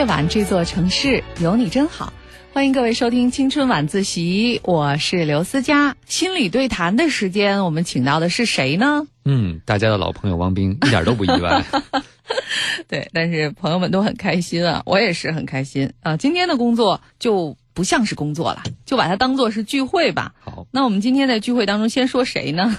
夜晚这座城市有你真好，欢迎各位收听青春晚自习，我是刘思佳。心理对谈的时间，我们请到的是谁呢？嗯，大家的老朋友汪冰，一点都不意外。对，但是朋友们都很开心啊，我也是很开心啊。今天的工作就不像是工作了，就把它当做是聚会吧。好，那我们今天在聚会当中先说谁呢？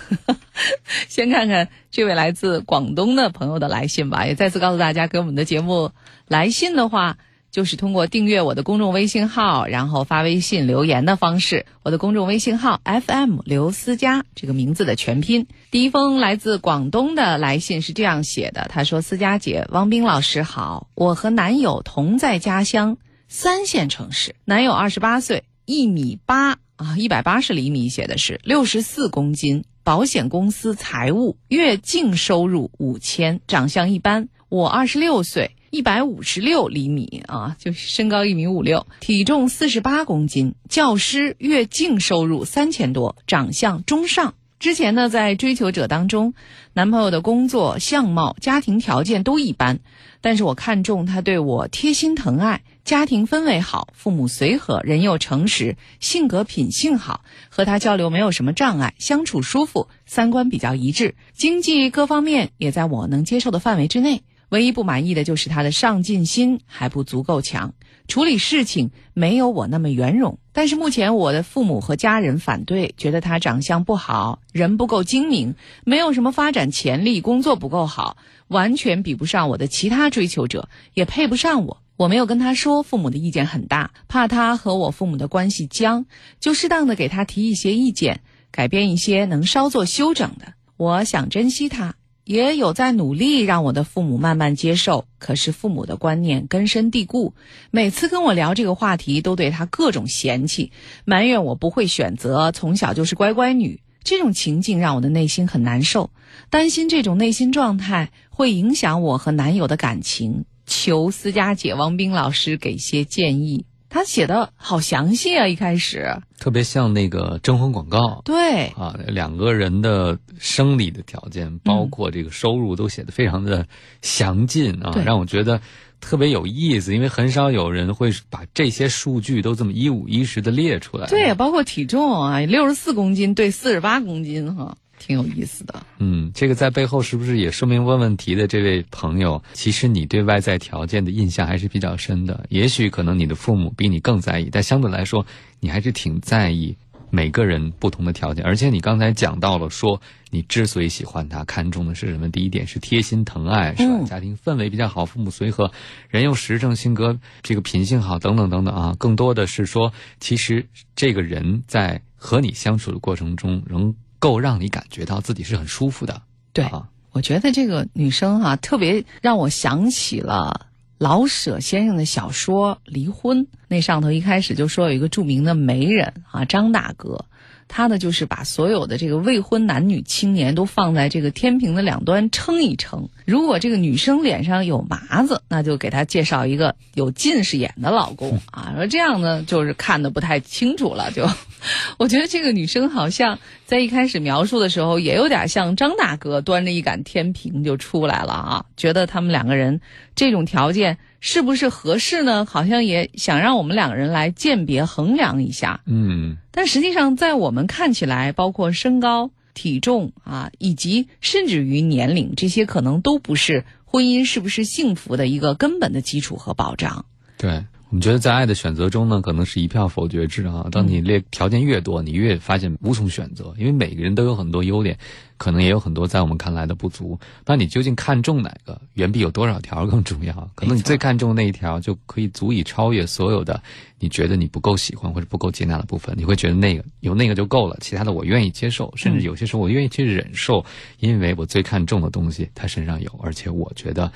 先看看这位来自广东的朋友的来信吧。也再次告诉大家，给我们的节目来信的话，就是通过订阅我的公众微信号，然后发微信留言的方式。我的公众微信号 FM 刘思佳这个名字的全拼。第一封来自广东的来信是这样写的：他说，思佳姐，汪冰老师好，我和男友同在家乡三线城市，男友二十八岁，一米八啊，一百八十厘米，写的是六十四公斤。保险公司财务，月净收入五千，长相一般。我二十六岁，一百五十六厘米啊，就身高一米五六，体重四十八公斤。教师，月净收入三千多，长相中上。之前呢，在追求者当中，男朋友的工作、相貌、家庭条件都一般，但是我看中他对我贴心疼爱。家庭氛围好，父母随和，人又诚实，性格品性好，和他交流没有什么障碍，相处舒服，三观比较一致，经济各方面也在我能接受的范围之内。唯一不满意的就是他的上进心还不足够强，处理事情没有我那么圆融。但是目前我的父母和家人反对，觉得他长相不好，人不够精明，没有什么发展潜力，工作不够好，完全比不上我的其他追求者，也配不上我。我没有跟他说，父母的意见很大，怕他和我父母的关系僵，就适当的给他提一些意见，改变一些能稍作修整的。我想珍惜他，也有在努力让我的父母慢慢接受。可是父母的观念根深蒂固，每次跟我聊这个话题，都对他各种嫌弃，埋怨我不会选择，从小就是乖乖女。这种情境让我的内心很难受，担心这种内心状态会影响我和男友的感情。求思佳姐王冰老师给些建议，他写的好详细啊！一开始特别像那个征婚广告，对啊，两个人的生理的条件，包括这个收入，都写的非常的详尽啊，让我觉得特别有意思，因为很少有人会把这些数据都这么一五一十的列出来。对，包括体重啊，六十四公斤对四十八公斤哈。挺有意思的，嗯，这个在背后是不是也说明问问题的这位朋友，其实你对外在条件的印象还是比较深的。也许可能你的父母比你更在意，但相对来说，你还是挺在意每个人不同的条件。而且你刚才讲到了，说你之所以喜欢他，看重的是什么？第一点是贴心疼爱，是吧？家庭氛围比较好，父母随和，人又实诚，性格这个品性好，等等等等啊。更多的是说，其实这个人在和你相处的过程中，仍。够让你感觉到自己是很舒服的。对，啊我觉得这个女生哈，特别让我想起了老舍先生的小说《离婚》，那上头一开始就说有一个著名的媒人啊，张大哥。他呢，就是把所有的这个未婚男女青年都放在这个天平的两端称一称。如果这个女生脸上有麻子，那就给她介绍一个有近视眼的老公啊。说这样呢，就是看的不太清楚了。就，我觉得这个女生好像在一开始描述的时候，也有点像张大哥端着一杆天平就出来了啊。觉得他们两个人这种条件。是不是合适呢？好像也想让我们两个人来鉴别衡量一下。嗯，但实际上，在我们看起来，包括身高、体重啊，以及甚至于年龄，这些可能都不是婚姻是不是幸福的一个根本的基础和保障。对。我们觉得在爱的选择中呢，可能是一票否决制啊。当你列条件越多，你越发现无从选择，因为每个人都有很多优点，可能也有很多在我们看来的不足。那你究竟看中哪个，远比有多少条更重要。可能你最看重那一条，就可以足以超越所有的你觉得你不够喜欢或者不够接纳的部分。你会觉得那个有那个就够了，其他的我愿意接受，甚至有些时候我愿意去忍受，因为我最看重的东西他身上有，而且我觉得。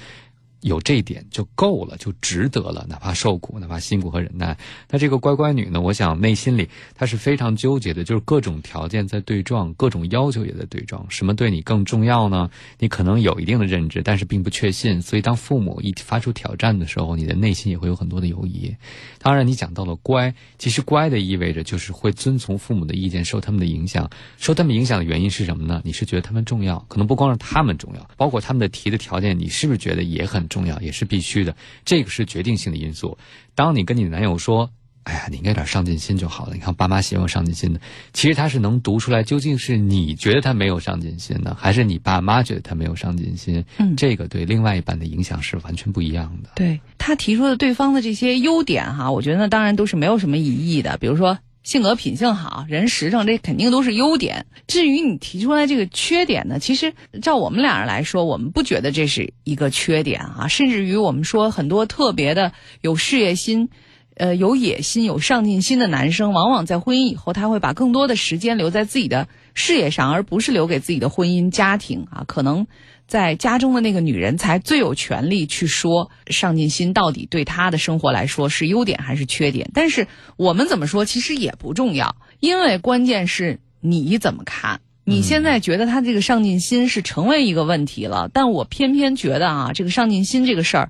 有这一点就够了，就值得了，哪怕受苦，哪怕辛苦和忍耐。那这个乖乖女呢？我想内心里她是非常纠结的，就是各种条件在对撞，各种要求也在对撞。什么对你更重要呢？你可能有一定的认知，但是并不确信。所以当父母一发出挑战的时候，你的内心也会有很多的犹疑。当然，你讲到了乖，其实乖的意味着就是会遵从父母的意见，受他们的影响。受他们影响的原因是什么呢？你是觉得他们重要？可能不光是他们重要，包括他们的提的条件，你是不是觉得也很？很重要，也是必须的，这个是决定性的因素。当你跟你男友说。哎呀，你应该点上进心就好了。你看，爸妈希望上进心的，其实他是能读出来，究竟是你觉得他没有上进心呢，还是你爸妈觉得他没有上进心？嗯，这个对另外一半的影响是完全不一样的。对他提出的对方的这些优点哈，我觉得那当然都是没有什么疑义的。比如说性格品性好，人实诚，这肯定都是优点。至于你提出来这个缺点呢，其实照我们俩人来说，我们不觉得这是一个缺点啊。甚至于我们说很多特别的有事业心。呃，有野心、有上进心的男生，往往在婚姻以后，他会把更多的时间留在自己的事业上，而不是留给自己的婚姻家庭啊。可能在家中的那个女人，才最有权利去说上进心到底对她的生活来说是优点还是缺点。但是我们怎么说，其实也不重要，因为关键是你怎么看。你现在觉得他这个上进心是成为一个问题了，但我偏偏觉得啊，这个上进心这个事儿。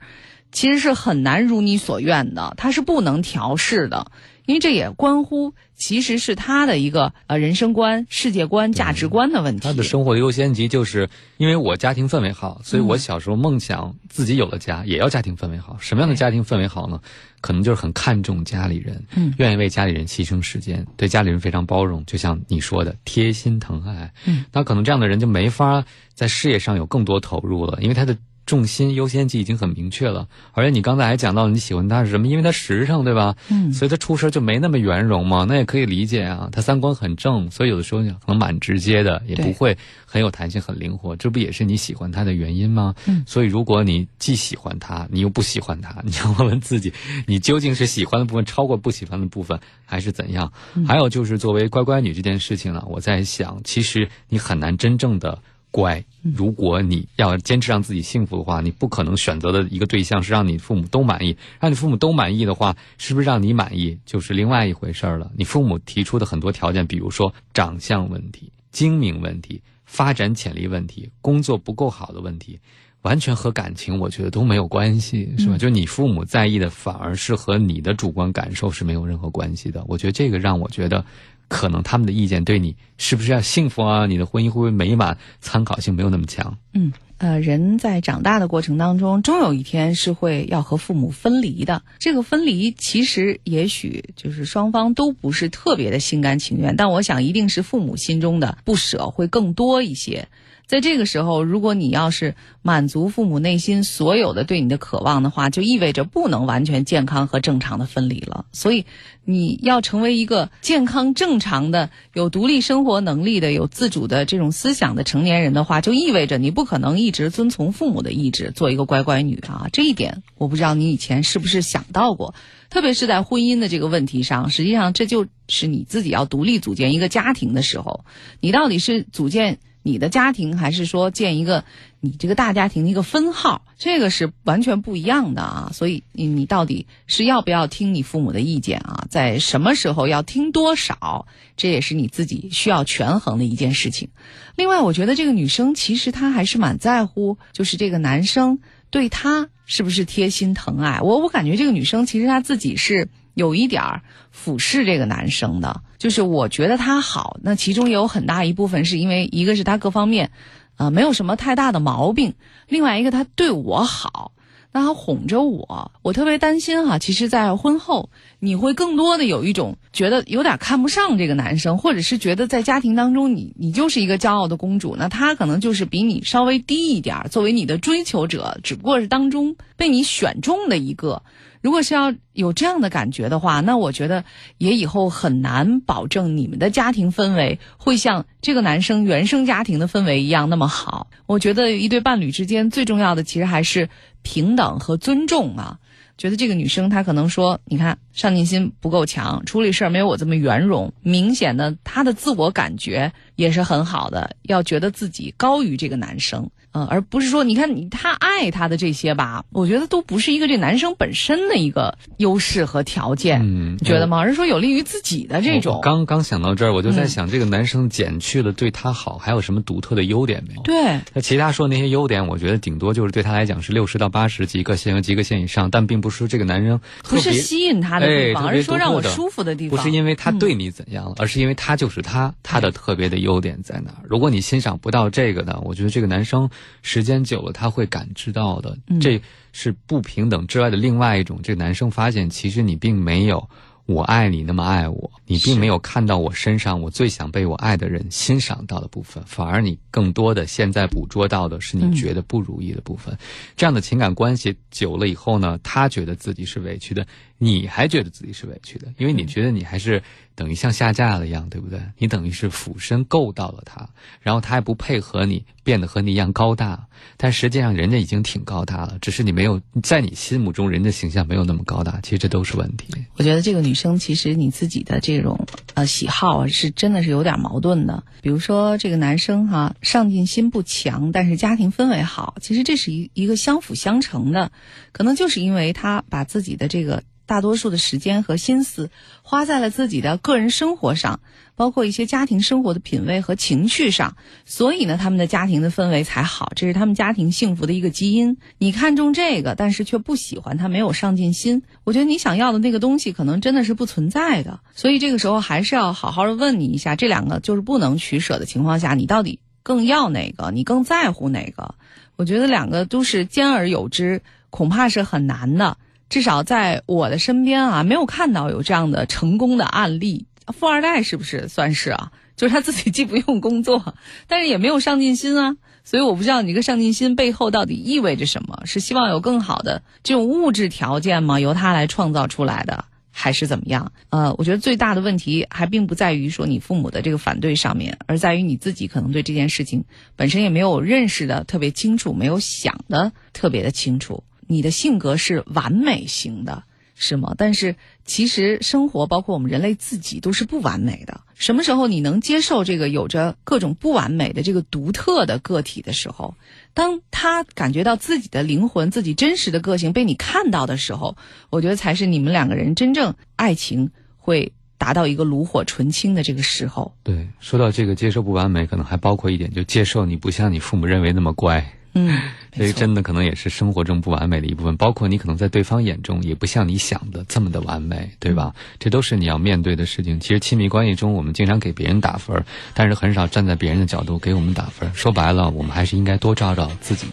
其实是很难如你所愿的，它是不能调试的，因为这也关乎其实是他的一个呃人生观、世界观、价值观的问题。他的生活的优先级就是因为我家庭氛围好，所以我小时候梦想自己有了家也要家庭氛围好。什么样的家庭氛围好呢？可能就是很看重家里人，嗯，愿意为家里人牺牲时间，对家里人非常包容，就像你说的贴心疼爱。嗯，那可能这样的人就没法在事业上有更多投入了，因为他的。重心优先级已经很明确了，而且你刚才还讲到你喜欢他是什么？因为他实诚，对吧？嗯，所以他出事就没那么圆融嘛，那也可以理解啊。他三观很正，所以有的时候可能蛮直接的，也不会很有弹性、很灵活。这不也是你喜欢他的原因吗？嗯，所以如果你既喜欢他，你又不喜欢他，你要问问自己，你究竟是喜欢的部分超过不喜欢的部分，还是怎样？还有就是作为乖乖女这件事情呢，我在想，其实你很难真正的。乖，如果你要坚持让自己幸福的话，你不可能选择的一个对象是让你父母都满意。让你父母都满意的话，是不是让你满意就是另外一回事了？你父母提出的很多条件，比如说长相问题、精明问题、发展潜力问题、工作不够好的问题，完全和感情我觉得都没有关系，是吧？就你父母在意的，反而是和你的主观感受是没有任何关系的。我觉得这个让我觉得。可能他们的意见对你是不是要幸福啊？你的婚姻会不会美满？参考性没有那么强。嗯，呃，人在长大的过程当中，终有一天是会要和父母分离的。这个分离其实也许就是双方都不是特别的心甘情愿，但我想一定是父母心中的不舍会更多一些。在这个时候，如果你要是满足父母内心所有的对你的渴望的话，就意味着不能完全健康和正常的分离了。所以，你要成为一个健康正常的、有独立生活能力的、有自主的这种思想的成年人的话，就意味着你不可能一直遵从父母的意志，做一个乖乖女啊。这一点，我不知道你以前是不是想到过，特别是在婚姻的这个问题上，实际上这就是你自己要独立组建一个家庭的时候，你到底是组建。你的家庭还是说建一个你这个大家庭的一个分号，这个是完全不一样的啊。所以你你到底是要不要听你父母的意见啊？在什么时候要听多少，这也是你自己需要权衡的一件事情。另外，我觉得这个女生其实她还是蛮在乎，就是这个男生对她是不是贴心疼爱。我我感觉这个女生其实她自己是。有一点儿俯视这个男生的，就是我觉得他好，那其中也有很大一部分是因为一个是他各方面，呃，没有什么太大的毛病，另外一个他对我好，那他哄着我，我特别担心哈。其实，在婚后你会更多的有一种觉得有点看不上这个男生，或者是觉得在家庭当中你你就是一个骄傲的公主，那他可能就是比你稍微低一点，作为你的追求者，只不过是当中被你选中的一个。如果是要有这样的感觉的话，那我觉得也以后很难保证你们的家庭氛围会像这个男生原生家庭的氛围一样那么好。我觉得一对伴侣之间最重要的其实还是平等和尊重啊。觉得这个女生她可能说，你看上进心不够强，处理事儿没有我这么圆融，明显的她的自我感觉也是很好的，要觉得自己高于这个男生。嗯，而不是说，你看你他爱他的这些吧，我觉得都不是一个这男生本身的一个优势和条件，嗯，觉得吗？而是说有利于自己的这种。刚刚想到这儿，我就在想，这个男生减去了对他好，还有什么独特的优点没有？对，那其他说那些优点，我觉得顶多就是对他来讲是六十到八十及格线和及格线以上，但并不是说这个男人不是吸引他的地方，而是说让我舒服的地方。不是因为他对你怎样了，而是因为他就是他，他的特别的优点在哪儿？如果你欣赏不到这个呢，我觉得这个男生时间久了他会感知到的。嗯这是不平等之外的另外一种。这个男生发现，其实你并没有我爱你那么爱我，你并没有看到我身上我最想被我爱的人欣赏到的部分，反而你更多的现在捕捉到的是你觉得不如意的部分。这样的情感关系久了以后呢，他觉得自己是委屈的，你还觉得自己是委屈的，因为你觉得你还是等于像下架了一样，对不对？你等于是俯身够到了他，然后他还不配合你，变得和你一样高大，但实际上人家已经挺高大了，只是你没有在你心目中人家形象没有那么高大，其实这都是问题。我觉得这个女生其实你自己的这这种呃喜好啊，是真的是有点矛盾的。比如说这个男生哈、上进心不强，但是家庭氛围好，其实这是一一个相辅相成的。可能就是因为他把自己的这个大多数的时间和心思花在了自己的个人生活上，包括一些家庭生活的品味和情趣上，所以呢，他们的家庭的氛围才好，这是他们家庭幸福的一个基因。你看中这个，但是却不喜欢他，没有上进心，我觉得你想要的那个东西可能真的是不存在的。所以这个时候还是要好好的问你一下，这两个就是不能取舍的情况下，你到底更要哪个？你更在乎哪个？我觉得两个都是兼而有之，恐怕是很难的。至少在我的身边啊，没有看到有这样的成功的案例。富二代是不是算是啊？就是他自己既不用工作，但是也没有上进心啊。所以我不知道你这个上进心背后到底意味着什么？是希望有更好的这种物质条件吗？由他来创造出来的，还是怎么样？呃，我觉得最大的问题还并不在于说你父母的这个反对上面，而在于你自己可能对这件事情本身也没有认识的特别清楚，没有想的特别的清楚。你的性格是完美型的，是吗？但是其实生活包括我们人类自己都是不完美的。什么时候你能接受这个有着各种不完美的这个独特的个体的时候，当他感觉到自己的灵魂、自己真实的个性被你看到的时候，我觉得才是你们两个人真正爱情会达到一个炉火纯青的这个时候。对，说到这个接受不完美，可能还包括一点，就接受你不像你父母认为那么乖。嗯，所以真的可能也是生活中不完美的一部分，包括你可能在对方眼中也不像你想的这么的完美，对吧？这都是你要面对的事情。其实亲密关系中，我们经常给别人打分，但是很少站在别人的角度给我们打分。说白了，我们还是应该多照照自己。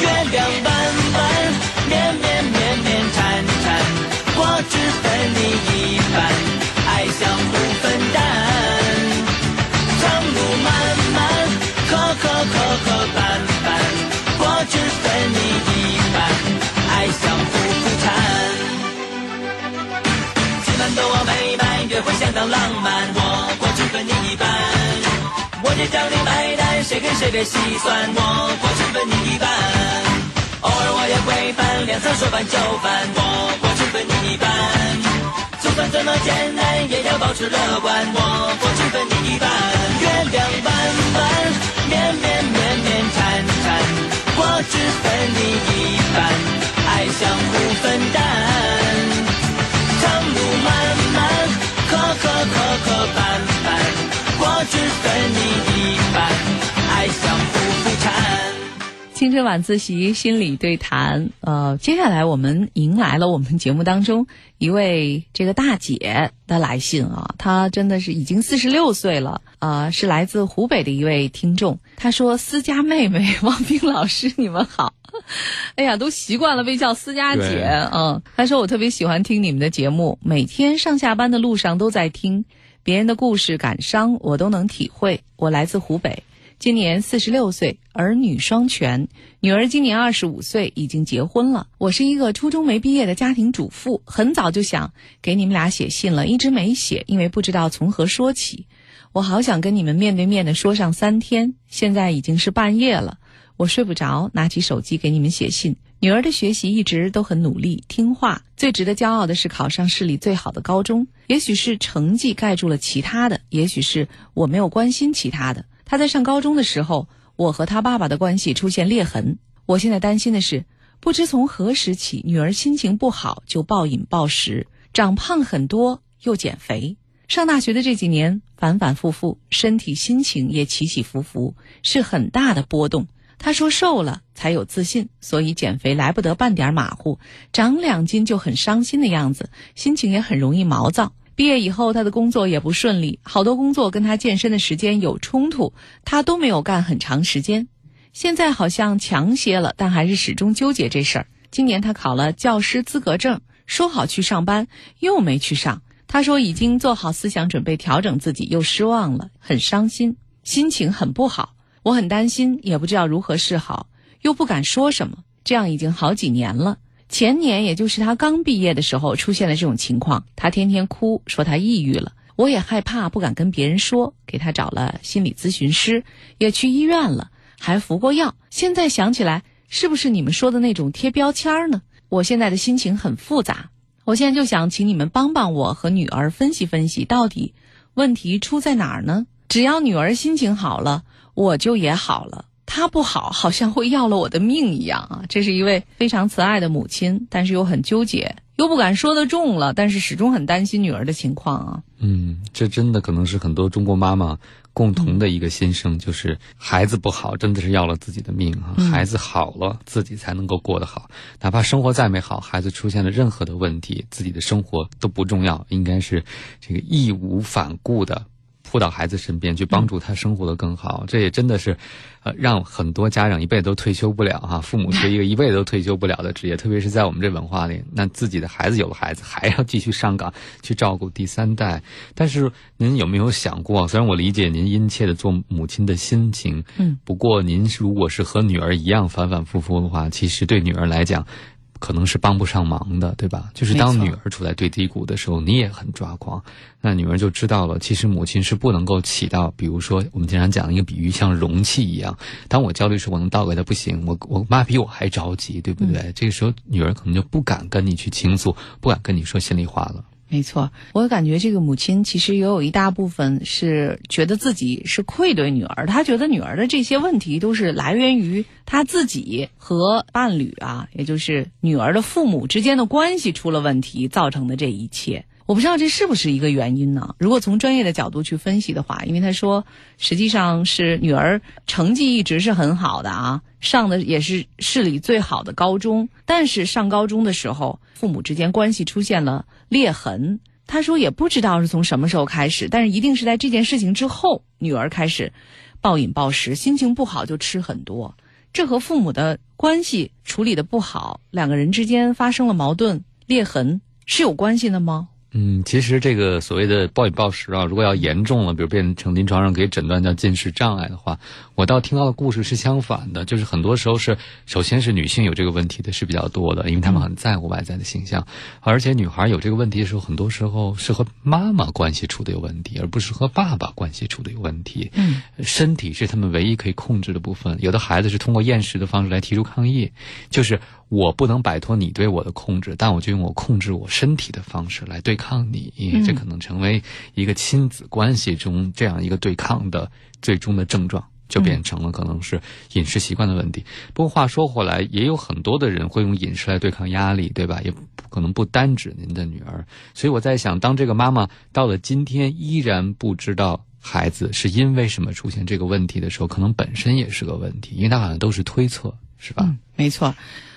月亮弯弯，绵绵绵绵缠缠，我只分你一半，爱相浪漫，我果汁分你一半。我这找你买单，谁跟谁别细算，我果汁分你一半。偶尔我也会犯，两三说翻就翻，我果汁分你一半。就算这么艰难，也要保持乐观，我果汁分你一半。月亮弯弯，绵绵绵绵缠缠，我只分你一半，爱相互分担。Coco. 青春晚自习心理对谈，呃，接下来我们迎来了我们节目当中一位这个大姐的来信啊，她真的是已经四十六岁了，呃，是来自湖北的一位听众。她说：“思佳妹妹王冰老师，你们好。”哎呀，都习惯了被叫思佳姐，对嗯。她说：“我特别喜欢听你们的节目，每天上下班的路上都在听，别人的故事感伤我都能体会。我来自湖北。”今年四十六岁，儿女双全，女儿今年二十五岁，已经结婚了。我是一个初中没毕业的家庭主妇，很早就想给你们俩写信了，一直没写，因为不知道从何说起。我好想跟你们面对面的说上三天，现在已经是半夜了，我睡不着，拿起手机给你们写信。女儿的学习一直都很努力听话，最值得骄傲的是考上市里最好的高中。也许是成绩盖住了其他的，也许是我没有关心其他的。他在上高中的时候，我和他爸爸的关系出现裂痕。我现在担心的是，不知从何时起，女儿心情不好就暴饮暴食，长胖很多，又减肥。上大学的这几年反反复复，身体心情也起起伏伏，是很大的波动。他说瘦了才有自信，所以减肥来不得半点马虎，长两斤就很伤心的样子，心情也很容易毛躁。毕业以后，他的工作也不顺利，好多工作跟他健身的时间有冲突，他都没有干很长时间。现在好像强些了，但还是始终纠结这事儿。今年他考了教师资格证，说好去上班，又没去上。他说已经做好思想准备调整自己，又失望了，很伤心，心情很不好。我很担心，也不知道如何是好，又不敢说什么。这样已经好几年了。前年，也就是他刚毕业的时候，出现了这种情况。他天天哭，说他抑郁了。我也害怕，不敢跟别人说，给他找了心理咨询师，也去医院了，还服过药。现在想起来，是不是你们说的那种贴标签呢？我现在的心情很复杂。我现在就想请你们帮帮我和女儿分析分析，到底问题出在哪儿呢？只要女儿心情好了，我就也好了。她不好，好像会要了我的命一样啊！这是一位非常慈爱的母亲，但是又很纠结，又不敢说得重了，但是始终很担心女儿的情况啊。嗯，这真的可能是很多中国妈妈共同的一个心声，就是孩子不好，真的是要了自己的命啊！孩子好了，自己才能够过得好，哪怕生活再美好，孩子出现了任何的问题，自己的生活都不重要，应该是这个义无反顾的。扑到孩子身边去帮助他生活的更好，这也真的是，呃，让很多家长一辈子都退休不了哈。父母是一个 一辈子都退休不了的职业，特别是在我们这文化里，那自己的孩子有了孩子，还要继续上岗去照顾第三代。但是您有没有想过？虽然我理解您殷切的做母亲的心情，嗯，不过您如果是和女儿一样反反复复的话，其实对女儿来讲。可能是帮不上忙的，对吧？就是当女儿处在最低谷的时候，你也很抓狂，那女儿就知道了，其实母亲是不能够起到，比如说我们经常讲一个比喻，像容器一样，当我焦虑时，我能倒给她，不行，我我妈比我还着急，对不对？这个时候，女儿可能就不敢跟你去倾诉，不敢跟你说心里话了。没错，我感觉这个母亲其实也有一大部分是觉得自己是愧对女儿，她觉得女儿的这些问题都是来源于她自己和伴侣啊，也就是女儿的父母之间的关系出了问题造成的这一切。我不知道这是不是一个原因呢？如果从专业的角度去分析的话，因为他说实际上是女儿成绩一直是很好的啊，上的也是市里最好的高中，但是上高中的时候，父母之间关系出现了裂痕。他说也不知道是从什么时候开始，但是一定是在这件事情之后，女儿开始暴饮暴食，心情不好就吃很多，这和父母的关系处理的不好，两个人之间发生了矛盾裂痕是有关系的吗？嗯，其实这个所谓的暴饮暴食啊，如果要严重了，比如变成临床上可以诊断叫进食障碍的话，我倒听到的故事是相反的，就是很多时候是，首先是女性有这个问题的是比较多的，因为她们很在乎外在的形象，而且女孩有这个问题的时候，很多时候是和妈妈关系处的有问题，而不是和爸爸关系处的有问题。嗯，身体是他们唯一可以控制的部分，有的孩子是通过厌食的方式来提出抗议，就是我不能摆脱你对我的控制，但我就用我控制我身体的方式来对抗。抗你，这可能成为一个亲子关系中这样一个对抗的最终的症状，就变成了可能是饮食习惯的问题。不过话说回来，也有很多的人会用饮食来对抗压力，对吧？也可能不单指您的女儿。所以我在想，当这个妈妈到了今天依然不知道孩子是因为什么出现这个问题的时候，可能本身也是个问题，因为他好像都是推测，是吧？嗯，没错。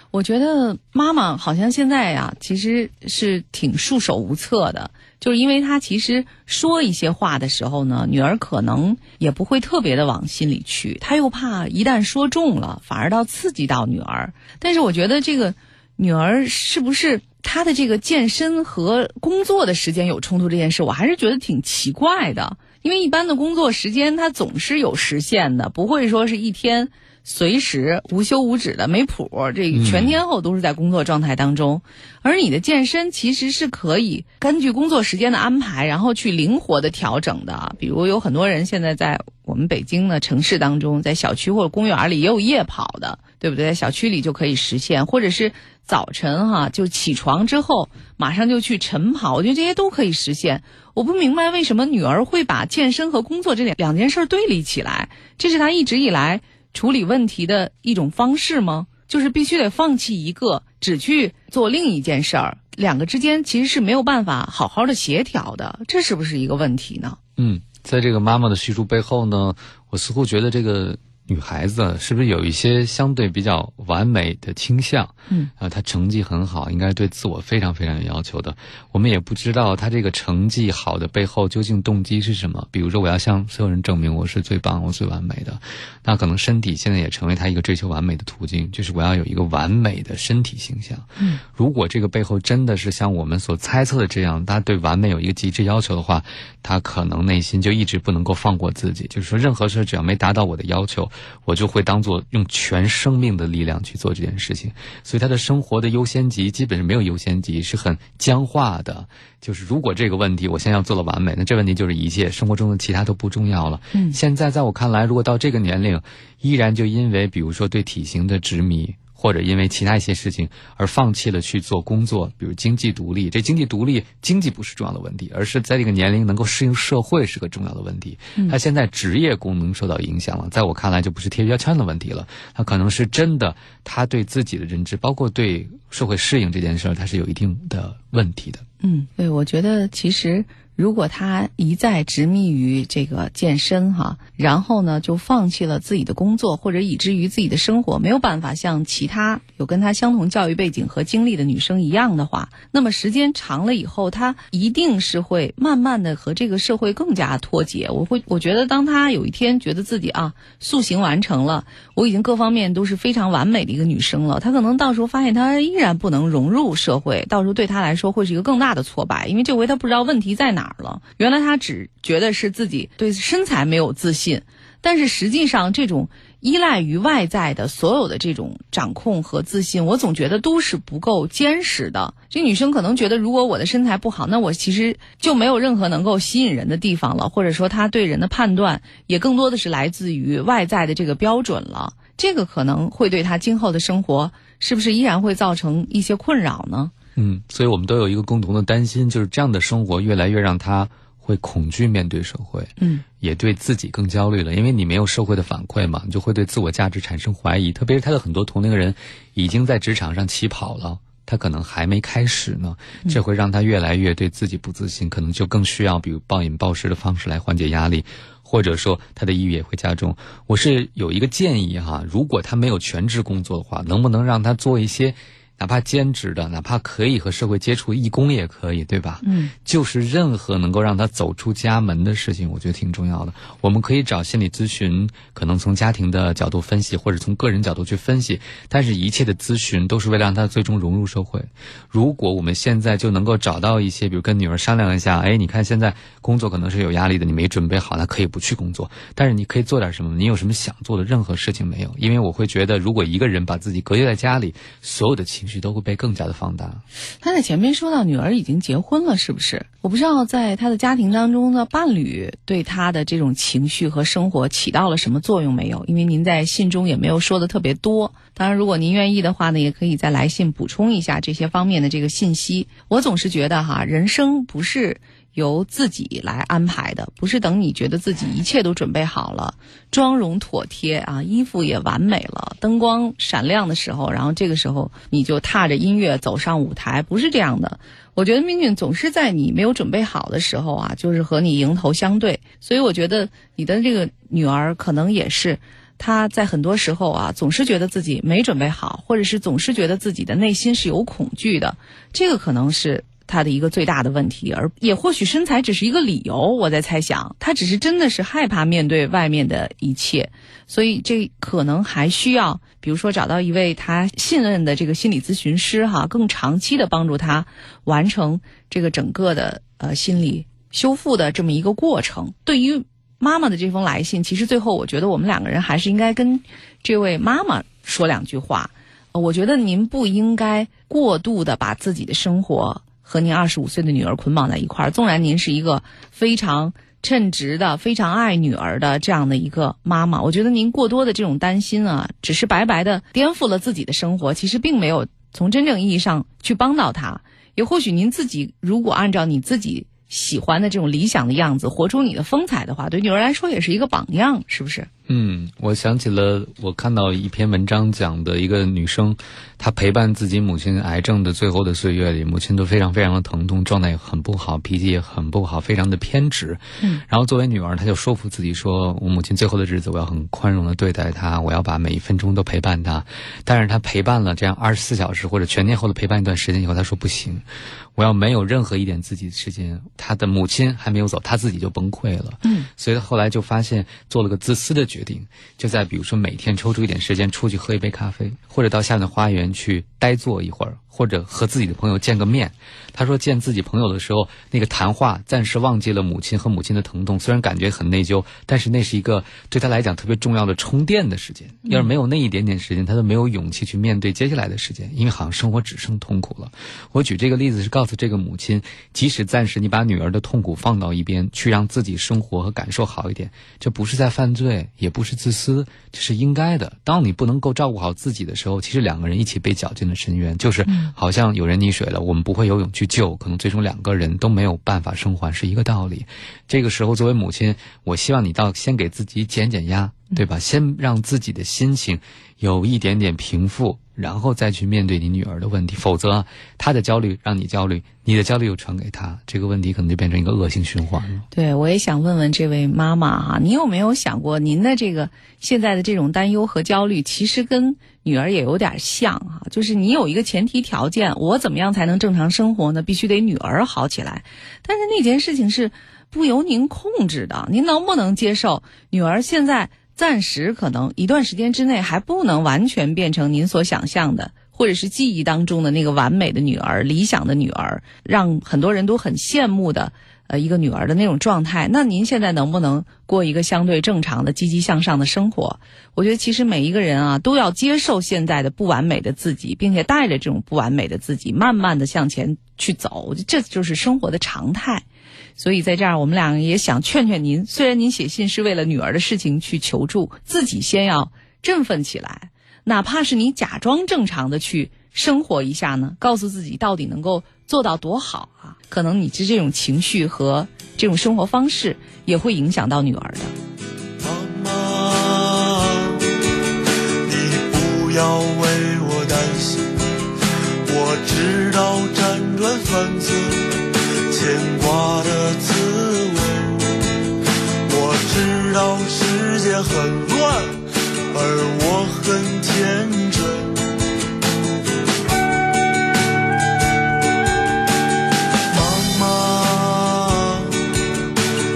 我觉得妈妈好像现在呀，其实是挺束手无策的，就是因为她其实说一些话的时候呢，女儿可能也不会特别的往心里去，她又怕一旦说重了，反而到刺激到女儿。但是我觉得这个女儿是不是她的这个健身和工作的时间有冲突这件事，我还是觉得挺奇怪的，因为一般的工作时间它总是有时限的，不会说是一天。随时无休无止的没谱，这全天候都是在工作状态当中。而你的健身其实是可以根据工作时间的安排，然后去灵活的调整的。比如有很多人现在在我们北京的城市当中，在小区或者公园里也有夜跑的，对不对？在小区里就可以实现，或者是早晨哈就起床之后马上就去晨跑，我觉得这些都可以实现。我不明白为什么女儿会把健身和工作这两两件事对立起来，这是她一直以来。处理问题的一种方式吗？就是必须得放弃一个，只去做另一件事儿，两个之间其实是没有办法好好的协调的，这是不是一个问题呢？嗯，在这个妈妈的叙述背后呢，我似乎觉得这个女孩子是不是有一些相对比较完美的倾向？嗯，啊，她成绩很好，应该对自我非常非常有要求的。我们也不知道她这个成绩好的背后究竟动机是什么。比如说，我要向所有人证明我是最棒、我最完美的，那可能身体现在也成为她一个追求完美的途径，就是我要有一个完美的身体形象。嗯，如果这个背后真的是像我们所猜测的这样，她对完美有一个极致要求的话，她可能内心就一直不能够放过自己，就是说任何事只要没达到我的要求。我就会当做用全生命的力量去做这件事情，所以他的生活的优先级基本是没有优先级，是很僵化的。就是如果这个问题我现在要做的完美，那这问题就是一切生活中的其他都不重要了。嗯现在在我看来，如果到这个年龄，依然就因为比如说对体型的执迷。或者因为其他一些事情而放弃了去做工作，比如经济独立。这经济独立，经济不是重要的问题，而是在这个年龄能够适应社会是个重要的问题。他现在职业功能受到影响了，在我看来就不是贴标签的问题了，他可能是真的他对自己的认知，包括对社会适应这件事儿，他是有一定的问题的。嗯，对，我觉得其实如果他一再执迷于这个健身哈，然后呢就放弃了自己的工作，或者以至于自己的生活没有办法像其他有跟他相同教育背景和经历的女生一样的话，那么时间长了以后，他一定是会慢慢的和这个社会更加脱节。我会，我觉得当他有一天觉得自己啊塑形完成了，我已经各方面都是非常完美的一个女生了，他可能到时候发现他依然不能融入社会，到时候对他来说会是一个更大的挫败，因为这回他不知道问题在哪儿了。原来他只觉得是自己对身材没有自信，但是实际上这种依赖于外在的所有的这种掌控和自信，我总觉得都是不够坚实的。这女生可能觉得，如果我的身材不好，那我其实就没有任何能够吸引人的地方了，或者说她对人的判断也更多的是来自于外在的这个标准了。这个可能会对她今后的生活是不是依然会造成一些困扰呢？嗯，所以我们都有一个共同的担心，就是这样的生活越来越让他会恐惧面对社会，嗯，也对自己更焦虑了，因为你没有社会的反馈嘛，你就会对自我价值产生怀疑。特别是他的很多同龄人已经在职场上起跑了，他可能还没开始呢，这会让他越来越对自己不自信，可能就更需要比如暴饮暴食的方式来缓解压力。或者说他的抑郁也会加重。我是有一个建议哈，如果他没有全职工作的话，能不能让他做一些，哪怕兼职的，哪怕可以和社会接触，义工也可以，对吧？嗯，就是任何能够让他走出家门的事情，我觉得挺重要的。我们可以找心理咨询，可能从家庭的角度分析，或者从个人角度去分析。但是，一切的咨询都是为了让他最终融入社会。如果我们现在就能够找到一些，比如跟女儿商量一下，哎，你看现在工作可能是有压力的，你没准备好，那可以不去工作。但是你可以做点什么？你有什么想做的任何事情没有？因为我会觉得，如果一个人把自己隔绝在家里，所有的情绪都会被更加的放大。他在前面说到女儿已经结婚了，是不是？我不知道在他的家庭当中的伴侣对他的这种情绪和生活起到了什么作用没有？因为您在信中也没有说的特别多。当然，如果您愿意的话呢，也可以再来信补充一下这些方面的这个信息。我总是觉得哈，人生不是由自己来安排的，不是等你觉得自己一切都准备好了，妆容妥帖啊，衣服也完美了，灯光闪亮的时候，然后这个时候你就踏着音乐走上舞台，不是这样的。我觉得命运总是在你没有准备好的时候啊，就是和你迎头相对。所以我觉得你的这个女儿可能也是，她在很多时候啊，总是觉得自己没准备好，或者是总是觉得自己的内心是有恐惧的。这个可能是他的一个最大的问题，而也或许身材只是一个理由。我在猜想，他只是真的是害怕面对外面的一切，所以这可能还需要，比如说找到一位他信任的这个心理咨询师哈，更长期的帮助他完成这个整个的呃心理修复的这么一个过程。对于妈妈的这封来信，其实最后我觉得我们两个人还是应该跟这位妈妈说两句话。呃我觉得您不应该过度的把自己的生活和您二十五岁的女儿捆绑在一块儿。纵然您是一个非常称职的、非常爱女儿的这样的一个妈妈，我觉得您过多的这种担心啊，只是白白的颠覆了自己的生活，其实并没有从真正意义上去帮到她。也或许您自己如果按照你自己喜欢的这种理想的样子，活出你的风采的话，对女儿来说也是一个榜样，是不是？嗯，我想起了我看到一篇文章讲的一个女生，她陪伴自己母亲癌症的最后的岁月里，母亲都非常非常的疼痛，状态也很不好，脾气也很不好，非常的偏执。嗯，然后作为女儿，她就说服自己说，我母亲最后的日子，我要很宽容的对待她，我要把每一分钟都陪伴她。但是她陪伴了这样二十四小时或者全天候的陪伴一段时间以后，她说不行，我要没有任何一点自己的时间。她的母亲还没有走，她自己就崩溃了。嗯，所以她后来就发现做了个自私的决决定，就在比如说每天抽出一点时间出去喝一杯咖啡，或者到下面的花园去呆坐一会儿，或者和自己的朋友见个面。他说见自己朋友的时候，那个谈话暂时忘记了母亲和母亲的疼痛，虽然感觉很内疚，但是那是一个对他来讲特别重要的充电的时间。要是没有那一点点时间，他都没有勇气去面对接下来的时间，因为好像生活只剩痛苦了。我举这个例子是告诉这个母亲，即使暂时你把女儿的痛苦放到一边，去让自己生活和感受好一点，这不是在犯罪，也不是自私，这是应该的。当你不能够照顾好自己的时候，其实两个人一起被搅进了深渊，就是好像有人溺水了，我们不会游泳去救，可能最终两个人都没有办法生还，是一个道理。这个时候，作为母亲，我希望你到先给自己减减压，对吧？先让自己的心情有一点点平复，然后再去面对你女儿的问题。否则，她的焦虑让你焦虑，你的焦虑又传给她，这个问题可能就变成一个恶性循环了。对，我也想问问这位妈妈哈，你有没有想过，您的这个现在的这种担忧和焦虑，其实跟女儿也有点像哈，就是你有一个前提条件，我怎么样才能正常生活呢？必须得女儿好起来，但是那件事情是不由您控制的，您能不能接受女儿现在暂时可能一段时间之内还不能完全变成您所想象的？或者是记忆当中的那个完美的女儿、理想的女儿，让很多人都很羡慕的，呃，一个女儿的那种状态。那您现在能不能过一个相对正常的、积极向上的生活？我觉得其实每一个人啊，都要接受现在的不完美的自己，并且带着这种不完美的自己，慢慢的向前去走，这就是生活的常态。所以在这儿，我们俩也想劝劝您，虽然您写信是为了女儿的事情去求助，自己先要振奋起来。哪怕是你假装正常的去生活一下呢，告诉自己到底能够做到多好啊？可能你这这种情绪和这种生活方式也会影响到女儿的。妈妈，你不要为我担心，我知道辗转反侧道世界很乱，而我很天真。妈妈，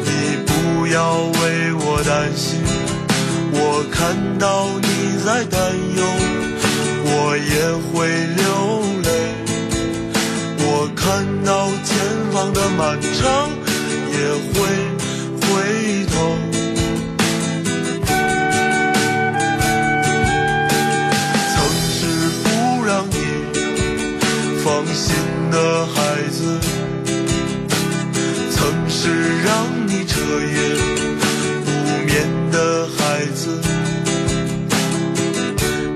你不要为我担心，我看到你在担忧，我也会流泪。我看到前方的漫长，也会回夜不眠的孩子，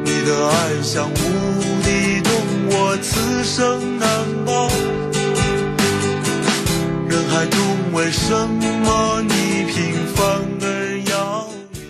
你的爱像无底洞，我此生难保。人海中为什么你平凡而遥远？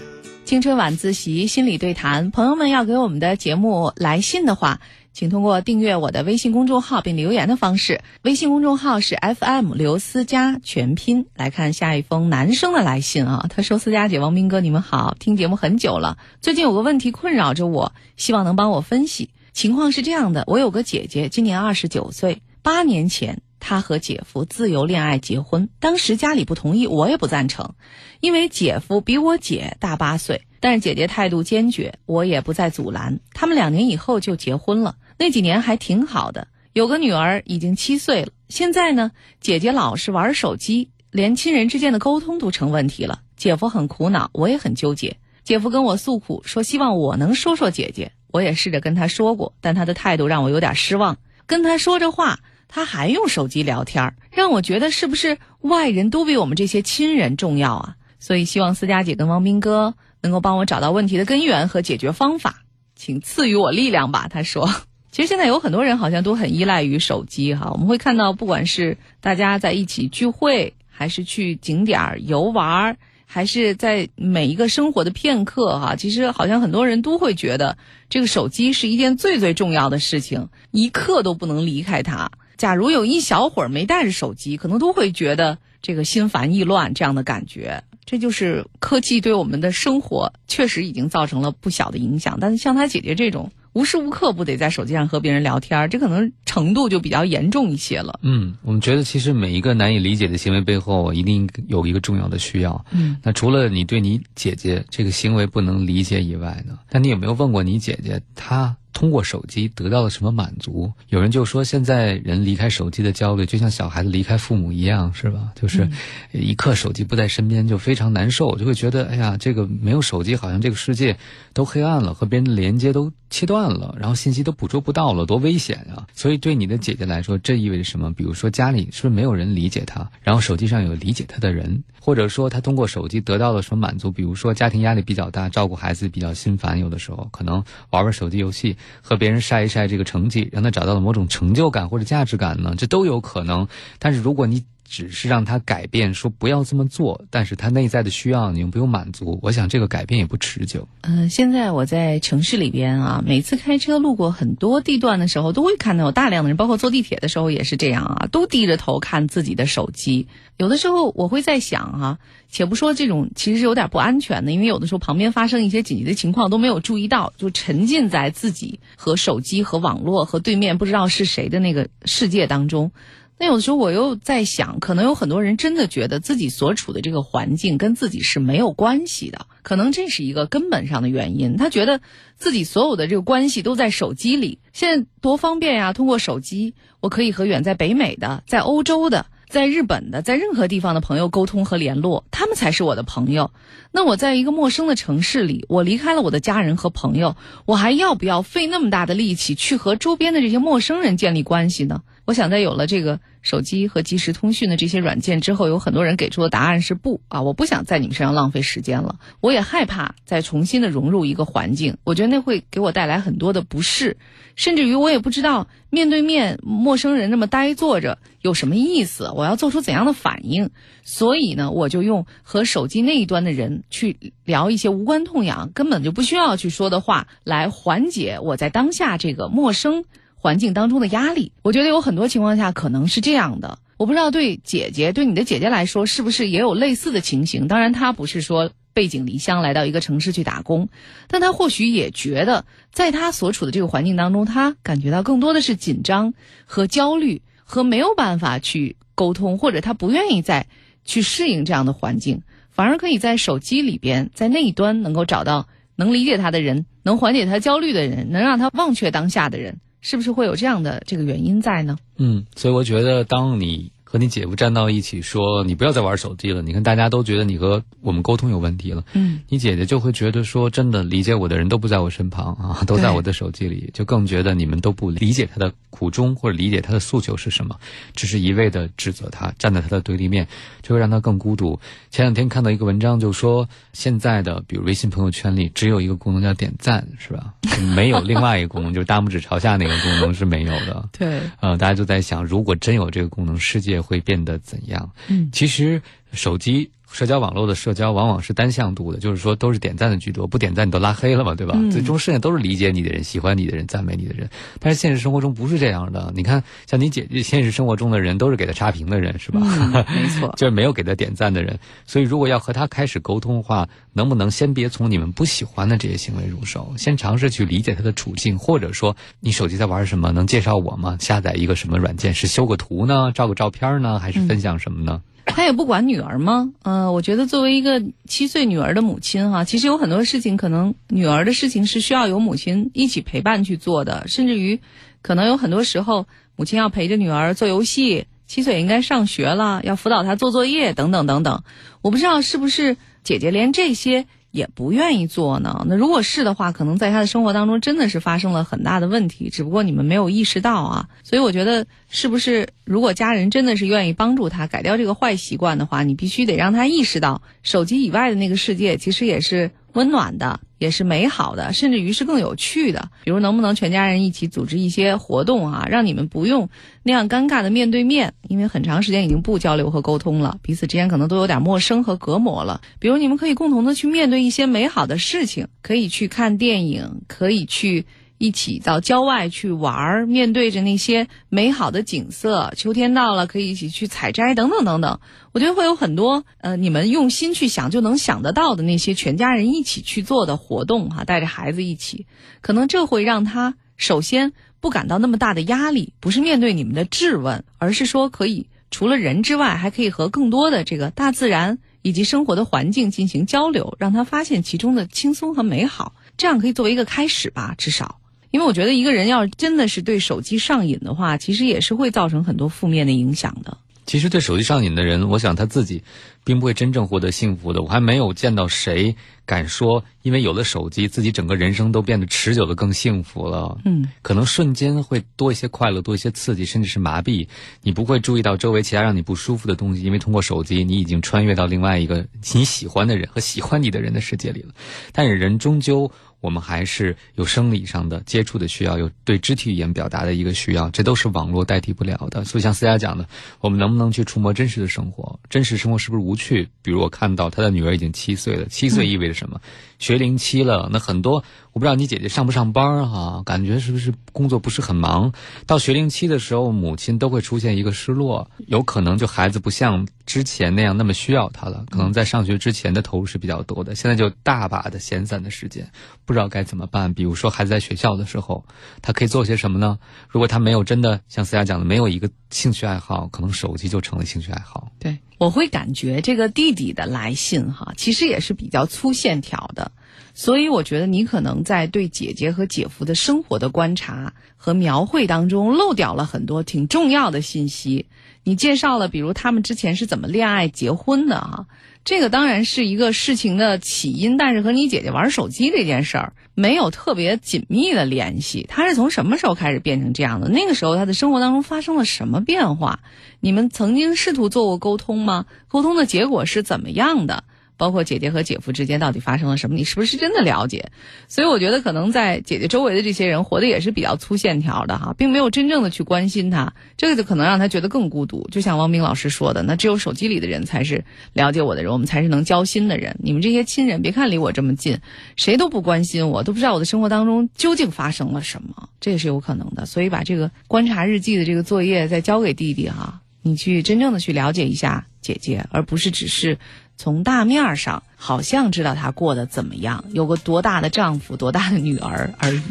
青春晚自习心理对谈，朋友们要给我们的节目来信的话，请通过订阅我的微信公众号并留言的方式。微信公众号是 FM 刘思佳全拼。来看下一封男生的来信啊，他说：“思佳姐、王斌哥，你们好，听节目很久了，最近有个问题困扰着我，希望能帮我分析。情况是这样的，我有个姐姐，今年二十九岁，八年前。”她和姐夫自由恋爱结婚，当时家里不同意，我也不赞成，因为姐夫比我姐大八岁，但是姐姐态度坚决，我也不再阻拦。他们两年以后就结婚了，那几年还挺好的，有个女儿已经七岁了。现在呢，姐姐老是玩手机，连亲人之间的沟通都成问题了。姐夫很苦恼，我也很纠结。姐夫跟我诉苦，说希望我能说说姐姐。我也试着跟他说过，但他的态度让我有点失望。跟他说着话。他还用手机聊天，让我觉得是不是外人都比我们这些亲人重要啊？所以希望思佳姐跟汪斌哥能够帮我找到问题的根源和解决方法，请赐予我力量吧。他说，其实现在有很多人好像都很依赖于手机哈。我们会看到，不管是大家在一起聚会，还是去景点游玩，还是在每一个生活的片刻哈、其实好像很多人都会觉得这个手机是一件最最重要的事情，一刻都不能离开它。假如有一小会儿没带着手机，可能都会觉得这个心烦意乱这样的感觉。这就是科技对我们的生活确实已经造成了不小的影响。但是像他姐姐这种无时无刻不得在手机上和别人聊天儿，这可能程度就比较严重一些了。嗯，我们觉得其实每一个难以理解的行为背后，一定有一个重要的需要。嗯，那除了你对你姐姐这个行为不能理解以外呢，那你有没有问过你姐姐，她通过手机得到了什么满足？有人就说，现在人离开手机的焦虑，就像小孩子离开父母一样，是吧？就是一刻手机不在身边就非常难受，就会觉得，哎呀，这个没有手机，好像这个世界都黑暗了，和别人的连接都切断了，然后信息都捕捉不到了，多危险啊！所以对你的姐姐来说，这意味着什么？比如说家里是不是没有人理解她，然后手机上有理解她的人，或者说她通过手机得到了什么满足？比如说家庭压力比较大，照顾孩子比较心烦，有的时候可能玩玩手机游戏，和别人晒一晒这个成绩，让他找到了某种成就感或者价值感呢？这都有可能。但是如果你只是让他改变，说不要这么做，但是他内在的需要你又不用满足，我想这个改变也不持久。嗯、现在我在城市里边啊，每次开车路过很多地段的时候，都会看到有大量的人，包括坐地铁的时候也是这样啊，都低着头看自己的手机。有的时候我会在想啊，且不说这种其实有点不安全的，因为有的时候旁边发生一些紧急的情况都没有注意到，就沉浸在自己和手机和网络和对面不知道是谁的那个世界当中。那有的时候我又在想，可能有很多人真的觉得自己所处的这个环境跟自己是没有关系的，可能这是一个根本上的原因。他觉得自己所有的这个关系都在手机里，现在多方便呀！通过手机，我可以和远在北美的、在欧洲的、在日本的、在任何地方的朋友沟通和联络，他们才是我的朋友。那我在一个陌生的城市里，我离开了我的家人和朋友，我还要不要费那么大的力气去和周边的这些陌生人建立关系呢？我想，在有了这个手机和即时通讯的这些软件之后，有很多人给出的答案是不啊，我不想在你们身上浪费时间了。我也害怕再重新的融入一个环境，我觉得那会给我带来很多的不适，甚至于我也不知道面对面陌生人那么呆坐着有什么意思，我要做出怎样的反应。所以呢，我就用和手机那一端的人去聊一些无关痛痒、根本就不需要去说的话，来缓解我在当下这个陌生。环境当中的压力，我觉得有很多情况下可能是这样的。我不知道对姐姐，对你的姐姐来说，是不是也有类似的情形？当然，她不是说背井离乡来到一个城市去打工，但她或许也觉得，在她所处的这个环境当中，她感觉到更多的是紧张和焦虑，和没有办法去沟通，或者她不愿意再去适应这样的环境，反而可以在手机里边，在那一端能够找到能理解她的人，能缓解她焦虑的人，能让她忘却当下的人。是不是会有这样的这个原因在呢？嗯，所以我觉得，当你和你姐夫站到一起说你不要再玩手机了，你看大家都觉得你和我们沟通有问题了，嗯，你姐姐就会觉得说，真的理解我的人都不在我身旁啊，都在我的手机里，就更觉得你们都不理解他的苦衷或者理解他的诉求是什么，只是一味的指责他，站在他的对立面，就会让他更孤独。前两天看到一个文章，就说现在的比如微信朋友圈里只有一个功能叫点赞，是吧？没有另外一个功能，就是大拇指朝下那个功能是没有的。对，呃，大家就在想，如果真有这个功能，世界会变得怎样？嗯，其实手机。社交网络的社交往往是单向度的，就是说都是点赞的居多，不点赞你都拉黑了嘛，对吧？嗯最终剩下都是理解你的人、喜欢你的人、赞美你的人。但是现实生活中不是这样的，你看，像你姐姐，现实生活中的人都是给她差评的人，是吧？嗯，没错，就是没有给她点赞的人。所以，如果要和她开始沟通的话，能不能先别从你们不喜欢的这些行为入手，先尝试去理解她的处境，或者说你手机在玩什么，能介绍我吗？下载一个什么软件？是修个图呢，照个照片呢，还是分享什么呢？他也不管女儿吗？嗯，我觉得作为一个七岁女儿的母亲哈，其实有很多事情可能女儿的事情是需要有母亲一起陪伴去做的，甚至于可能有很多时候母亲要陪着女儿做游戏，七岁应该上学了，要辅导她做作业等等等等。我不知道是不是姐姐连这些也不愿意做呢？那如果是的话，可能在他的生活当中真的是发生了很大的问题，只不过你们没有意识到啊。所以我觉得，是不是如果家人真的是愿意帮助他改掉这个坏习惯的话，你必须得让他意识到，手机以外的那个世界其实也是温暖的、也是美好的，甚至于是更有趣的。比如，能不能全家人一起组织一些活动啊，让你们不用那样尴尬的面对面，因为很长时间已经不交流和沟通了，彼此之间可能都有点陌生和隔膜了。比如，你们可以共同的去面对一些美好的事情，可以去看电影，可以去。一起到郊外去玩儿，面对着那些美好的景色，秋天到了可以一起去采摘，等等等等。我觉得会有很多呃，你们用心去想就能想得到的那些全家人一起去做的活动哈，带着孩子一起，可能这会让他首先不感到那么大的压力，不是面对你们的质问，而是说可以除了人之外，还可以和更多的这个大自然以及生活的环境进行交流，让他发现其中的轻松和美好，这样可以作为一个开始吧，至少。因为我觉得一个人要真的是对手机上瘾的话，其实也是会造成很多负面的影响的。其实对手机上瘾的人，我想他自己并不会真正获得幸福的。我还没有见到谁敢说，因为有了手机，自己整个人生都变得持久的更幸福了。嗯，可能瞬间会多一些快乐，多一些刺激，甚至是麻痹。你不会注意到周围其他让你不舒服的东西，因为通过手机，你已经穿越到另外一个你喜欢的人和喜欢你的人的世界里了。但是人终究。我们还是有生理上的接触的需要，有对肢体语言表达的一个需要，这都是网络代替不了的。所以像思佳讲的，我们能不能去触摸真实的生活？真实生活是不是无趣？比如我看到他的女儿已经七岁了，七岁意味着什么？学龄期了，那很多我不知道你姐姐上不上班哈？感觉是不是工作不是很忙？到学龄期的时候，母亲都会出现一个失落，有可能就孩子不像之前那样那么需要他了，可能在上学之前的投入是比较多的，现在就大把的闲散的时间，不知道该怎么办。比如说孩子在学校的时候，他可以做些什么呢？如果他没有真的像思佳讲的，没有一个兴趣爱好，可能手机就成了兴趣爱好。对。我会感觉这个弟弟的来信哈，其实也是比较粗线条的，所以我觉得你可能在对姐姐和姐夫的生活的观察和描绘当中漏掉了很多挺重要的信息。你介绍了，比如他们之前是怎么恋爱、结婚的哈。这个当然是一个事情的起因，但是和你姐姐玩手机这件事儿没有特别紧密的联系。她是从什么时候开始变成这样的？那个时候她的生活当中发生了什么变化？你们曾经试图做过沟通吗？沟通的结果是怎么样的？包括姐姐和姐夫之间到底发生了什么？你是不是真的了解？所以我觉得可能在姐姐周围的这些人活的也是比较粗线条的哈，并没有真正的去关心他，这个就可能让他觉得更孤独。就像汪冰老师说的，那只有手机里的人才是了解我的人，我们才是能交心的人。你们这些亲人，别看离我这么近，谁都不关心我，都不知道我的生活当中究竟发生了什么，这也是有可能的。所以把这个观察日记的这个作业再交给弟弟哈，你去真正的去了解一下姐姐，而不是只是。从大面上好像知道她过得怎么样，有个多大的丈夫，多大的女儿而已。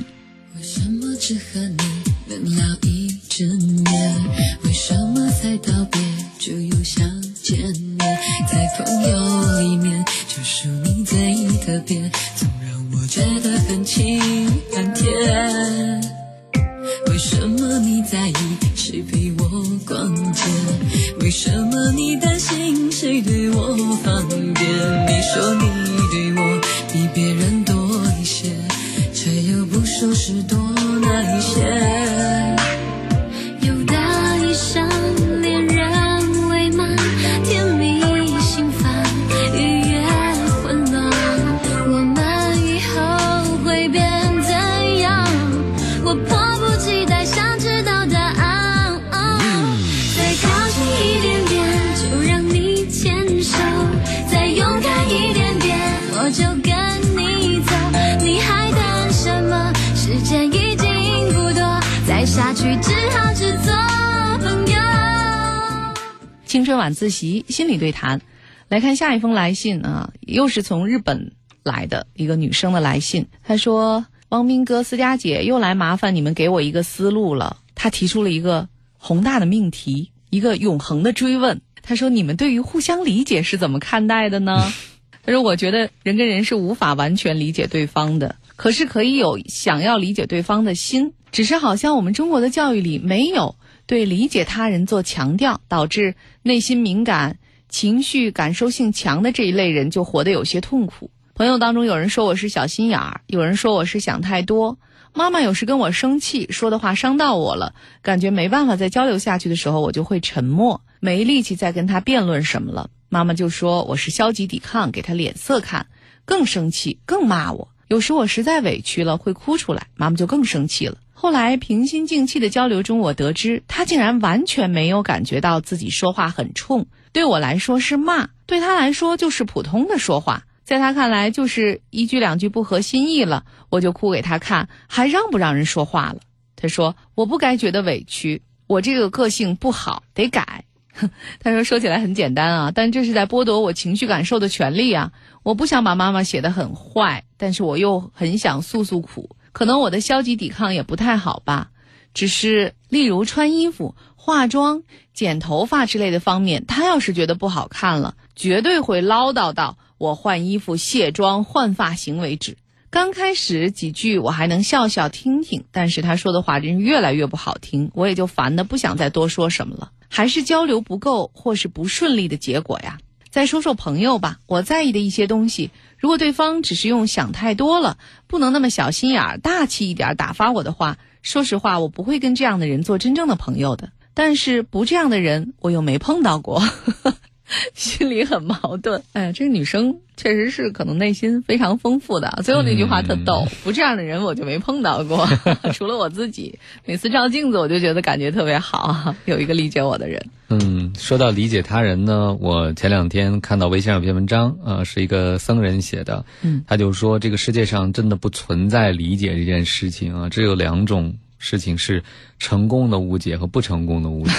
为什么只和你能聊一整夜？为什么才道别就又想见面？在朋友里面，就属你最特别，总让我觉得很亲很甜。为什么你在意谁陪我逛街？为什么你担心谁对我方便？你说你对我比别人多一些，却又不说是多哪一些。青春晚自习心理对谈，来看下一封来信啊，又是从日本来的一个女生的来信。她说：“汪斌哥、思佳姐又来麻烦你们给我一个思路了。”她提出了一个宏大的命题，一个永恒的追问。她说：“你们对于互相理解是怎么看待的呢？”她说：“我觉得人跟人是无法完全理解对方的，可是可以有想要理解对方的心，只是好像我们中国的教育里没有。”对理解他人做强调，导致内心敏感、情绪感受性强的这一类人就活得有些痛苦。朋友当中有人说我是小心眼儿，有人说我是想太多。妈妈有时跟我生气，说的话伤到我了，感觉没办法再交流下去的时候，我就会沉默，没力气再跟他辩论什么了。妈妈就说我是消极抵抗，给他脸色看，更生气，更骂我。有时我实在委屈了，会哭出来，妈妈就更生气了。后来平心静气的交流中，我得知他竟然完全没有感觉到自己说话很冲，对我来说是骂，对他来说就是普通的说话，在他看来就是一句两句不合心意了，我就哭给他看，还让不让人说话了？他说我不该觉得委屈，我这个个性不好，得改。他说说起来很简单啊，但这是在剥夺我情绪感受的权利啊！我不想把妈妈写得很坏，但是我又很想诉诉苦。可能我的消极抵抗也不太好吧，只是例如穿衣服、化妆、剪头发之类的方面，他要是觉得不好看了，绝对会唠叨到我换衣服、卸妆、换发型为止。刚开始几句我还能笑笑听听，但是他说的话真是越来越不好听，我也就烦的不想再多说什么了。还是交流不够，或是不顺利的结果呀。再说说朋友吧，我在意的一些东西，如果对方只是用想太多了，不能那么小心眼儿、大气一点儿打发我的话，说实话，我不会跟这样的人做真正的朋友的。但是不这样的人，我又没碰到过。心里很矛盾。哎呀，这个女生确实是可能内心非常丰富的。最后那句话特逗，不这样的人我就没碰到过，除了我自己。每次照镜子，我就觉得感觉特别好，有一个理解我的人。嗯，说到理解他人呢，我前两天看到微信上有篇文章，呃，是一个僧人写的，嗯，他就说这个世界上真的不存在理解这件事情啊，只有两种事情是成功的误解和不成功的误解。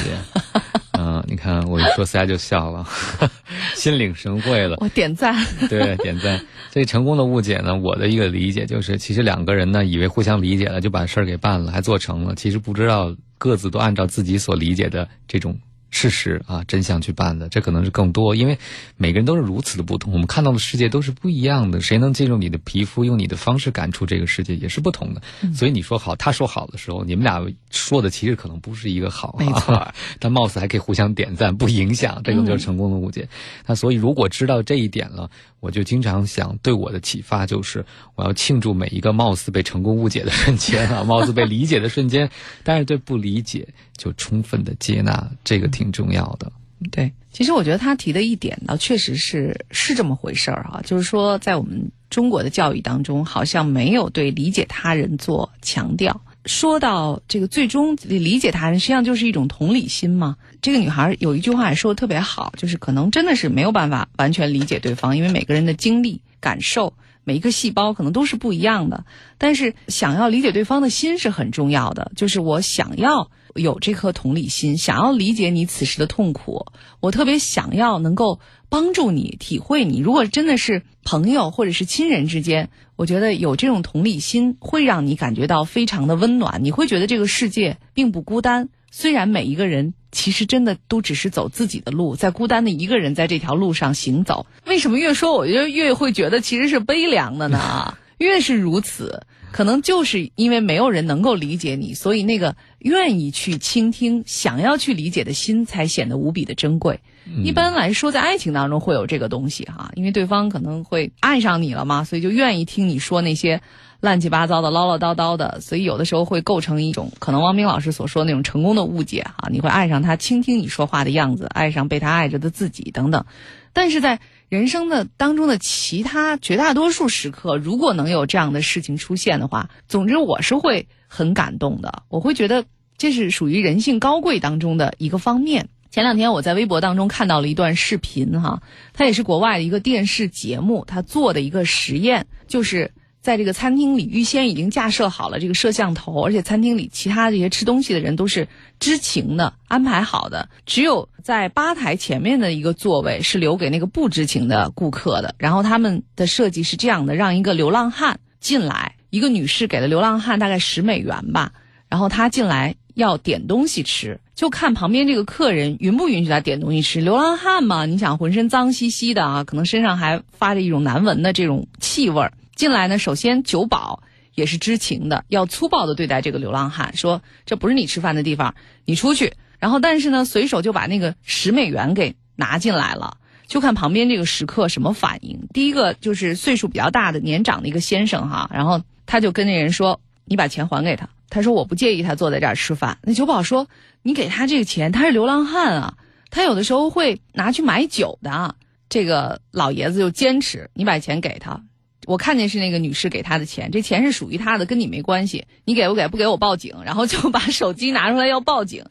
嗯，你看我一说，大家就笑了，心领神会了。我点赞。对，点赞。这成功的误解呢，我的一个理解就是，其实两个人呢，以为互相理解了，就把事儿给办了，还做成了，其实不知道各自都按照自己所理解的这种。事实啊，真相去办的，这可能是更多，因为每个人都是如此的不同，我们看到的世界都是不一样的。谁能进入你的皮肤，用你的方式感触这个世界，也是不同的。所以你说好，他说好的时候，你们俩说的其实可能不是一个好，没错。但貌似还可以互相点赞，不影响，这个就是成功的误解。那所以如果知道这一点了，我就经常想，对我的启发就是，我要庆祝每一个貌似被成功误解的瞬间啊，貌似被理解的瞬间。但是对不理解，就充分的接纳，这个挺重要的。对，其实我觉得他提的一点呢，确实是是这么回事儿啊，就是说在我们中国的教育当中，好像没有对理解他人做强调。说到这个最终理解他人，实际上就是一种同理心嘛。这个女孩有一句话也说的特别好，就是可能真的是没有办法完全理解对方，因为每个人的经历、感受，每一个细胞可能都是不一样的。但是想要理解对方的心是很重要的，就是我想要有这颗同理心，想要理解你此时的痛苦，我特别想要能够帮助你体会你。如果真的是朋友或者是亲人之间。我觉得有这种同理心，会让你感觉到非常的温暖。你会觉得这个世界并不孤单，虽然每一个人其实真的都只是走自己的路，在孤单的一个人在这条路上行走。为什么越说，我就越会觉得其实是悲凉的呢？越是如此，可能就是因为没有人能够理解你，所以那个愿意去倾听、想要去理解的心，才显得无比的珍贵。一般来说，在爱情当中会有这个东西哈，因为对方可能会爱上你了嘛，所以就愿意听你说那些乱七八糟的、唠唠叨叨的，所以有的时候会构成一种可能汪冰老师所说那种成功的误解哈，你会爱上他倾听你说话的样子，爱上被他爱着的自己等等。但是在人生的当中的其他绝大多数时刻，如果能有这样的事情出现的话，总之我是会很感动的，我会觉得这是属于人性高贵当中的一个方面。前两天我在微博当中看到了一段视频，哈，它也是国外的一个电视节目，他做的一个实验，就是在这个餐厅里预先已经架设好了这个摄像头，而且餐厅里其他这些吃东西的人都是知情的，安排好的，只有在吧台前面的一个座位是留给那个不知情的顾客的。然后他们的设计是这样的：让一个流浪汉进来，一个女士给了流浪汉大概十美元吧，然后他进来要点东西吃。就看旁边这个客人允不允许他点东西吃。流浪汉嘛，你想浑身脏兮兮的啊，可能身上还发着一种难闻的这种气味儿。进来呢，首先酒保也是知情的，要粗暴的对待这个流浪汉，说这不是你吃饭的地方，你出去。然后但是呢，随手就把那个十美元给拿进来了。就看旁边这个食客什么反应。第一个就是岁数比较大的年长的一个先生哈，然后他就跟那人说：“你把钱还给他。”他说：“我不介意他坐在这儿吃饭。”那酒保说。你给他这个钱，他是流浪汉啊，他有的时候会拿去买酒的。这个老爷子就坚持，你把钱给他，我看见是那个女士给他的钱，这钱是属于他的，跟你没关系，你给不给？不给我报警，然后就把手机拿出来要报警，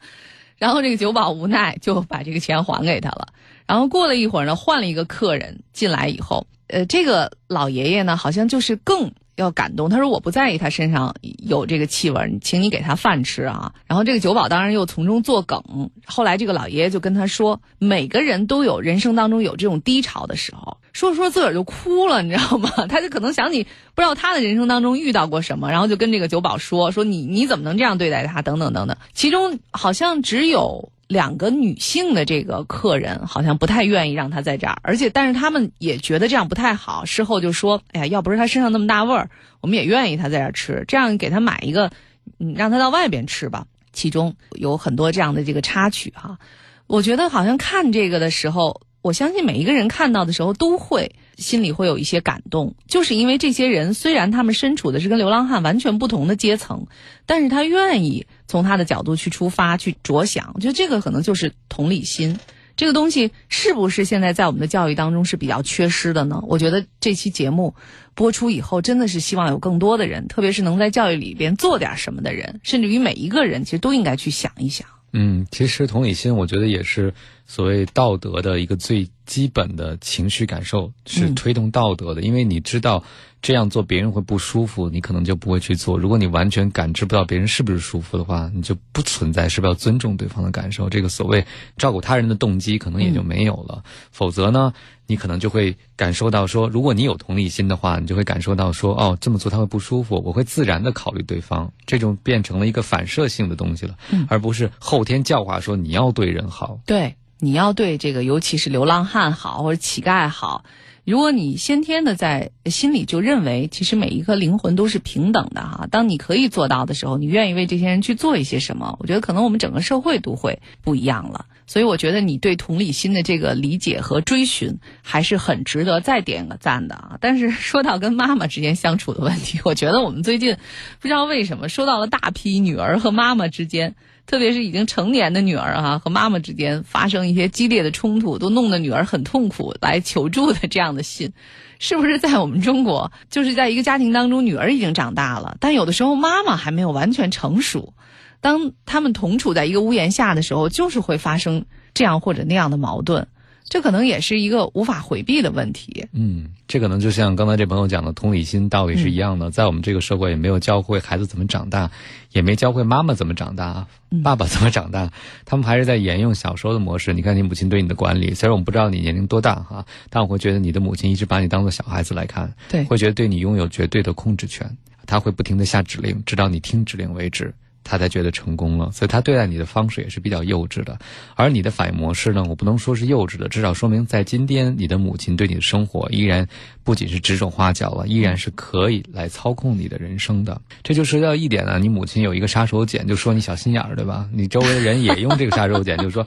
然后这个酒保无奈就把这个钱还给他了。然后过了一会儿呢，换了一个客人进来以后，呃，这个老爷爷呢，好像就是更要感动。他说：“我不在意他身上有这个气味，请你给他饭吃啊。”然后这个酒保当然又从中作梗。后来这个老爷爷就跟他说：“每个人都有人生当中有这种低潮的时候。”说着说着自个儿就哭了，你知道吗？他就可能想起不知道他的人生当中遇到过什么，然后就跟这个酒保说：“说你你怎么能这样对待他？等等等等。”其中好像只有。两个女性的这个客人好像不太愿意让他在这儿，而且但是他们也觉得这样不太好。事后就说：“哎呀，要不是他身上那么大味儿，我们也愿意他在这儿吃。这样给他买一个，嗯，让他到外边吃吧。”其中有很多这样的这个插曲哈。我觉得好像看这个的时候，我相信每一个人看到的时候都会心里会有一些感动，就是因为这些人虽然他们身处的是跟流浪汉完全不同的阶层，但是他愿意。从他的角度去出发去着想，我觉得这个可能就是同理心，这个东西是不是现在在我们的教育当中是比较缺失的呢？我觉得这期节目播出以后，真的是希望有更多的人，特别是能在教育里边做点什么的人，甚至于每一个人，其实都应该去想一想。嗯，其实同理心，我觉得也是所谓道德的一个最基本的情绪感受，是推动道德的，因为你知道。这样做别人会不舒服，你可能就不会去做。如果你完全感知不到别人是不是舒服的话，你就不存在是不是要尊重对方的感受。这个所谓照顾他人的动机可能也就没有了。否则呢，你可能就会感受到说，如果你有同理心的话，你就会感受到说，哦，这么做他会不舒服，我会自然的考虑对方。这种变成了一个反射性的东西了，而不是后天教化说你要对人好。对，你要对这个尤其是流浪汉好或者乞丐好。如果你先天的在心里就认为，其实每一颗灵魂都是平等的哈，当你可以做到的时候，你愿意为这些人去做一些什么？我觉得可能我们整个社会都会不一样了。所以我觉得你对同理心的这个理解和追寻还是很值得再点个赞的啊。但是说到跟妈妈之间相处的问题，我觉得我们最近不知道为什么说到了大批女儿和妈妈之间。特别是已经成年的女儿哈和妈妈之间发生一些激烈的冲突，都弄得女儿很痛苦来求助的这样的信，是不是在我们中国就是在一个家庭当中，女儿已经长大了，但有的时候妈妈还没有完全成熟，当他们同处在一个屋檐下的时候，就是会发生这样或者那样的矛盾。这可能也是一个无法回避的问题。嗯，这可能就像刚才这朋友讲的同理心道理是一样的，在我们这个社会也没有教会孩子怎么长大，也没教会妈妈怎么长大，爸爸怎么长大，他们还是在沿用小时候的模式。你看你母亲对你的管理，虽然我们不知道你年龄多大哈，但我会觉得你的母亲一直把你当做小孩子来看，对，会觉得对你拥有绝对的控制权，他会不停的下指令，直到你听指令为止。他才觉得成功了，所以他对待你的方式也是比较幼稚的，而你的反应模式呢，我不能说是幼稚的，至少说明在今天你的母亲对你的生活依然不仅是指手画脚了，依然是可以来操控你的人生的。这就涉及到一点呢，你母亲有一个杀手锏，就说你小心眼儿，对吧？你周围的人也用这个杀手锏，就说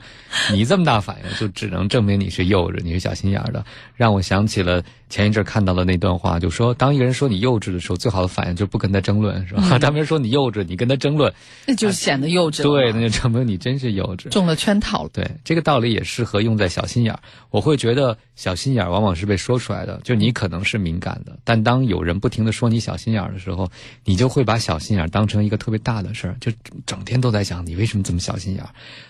你这么大反应，就只能证明你是幼稚，你是小心眼儿的，让我想起了。前一阵看到了那段话，就说当一个人说你幼稚的时候，最好的反应就是不跟他争论，是吧？当别人说你幼稚，你跟他争论，那就显得幼稚。对，那就证明你真是幼稚，中了圈套了。对，这个道理也适合用在小心眼儿。我会觉得小心眼儿往往是被说出来的，就你可能是敏感的，但当有人不停的说你小心眼儿的时候，你就会把小心眼儿当成一个特别大的事儿，就整天都在想你为什么这么小心眼儿。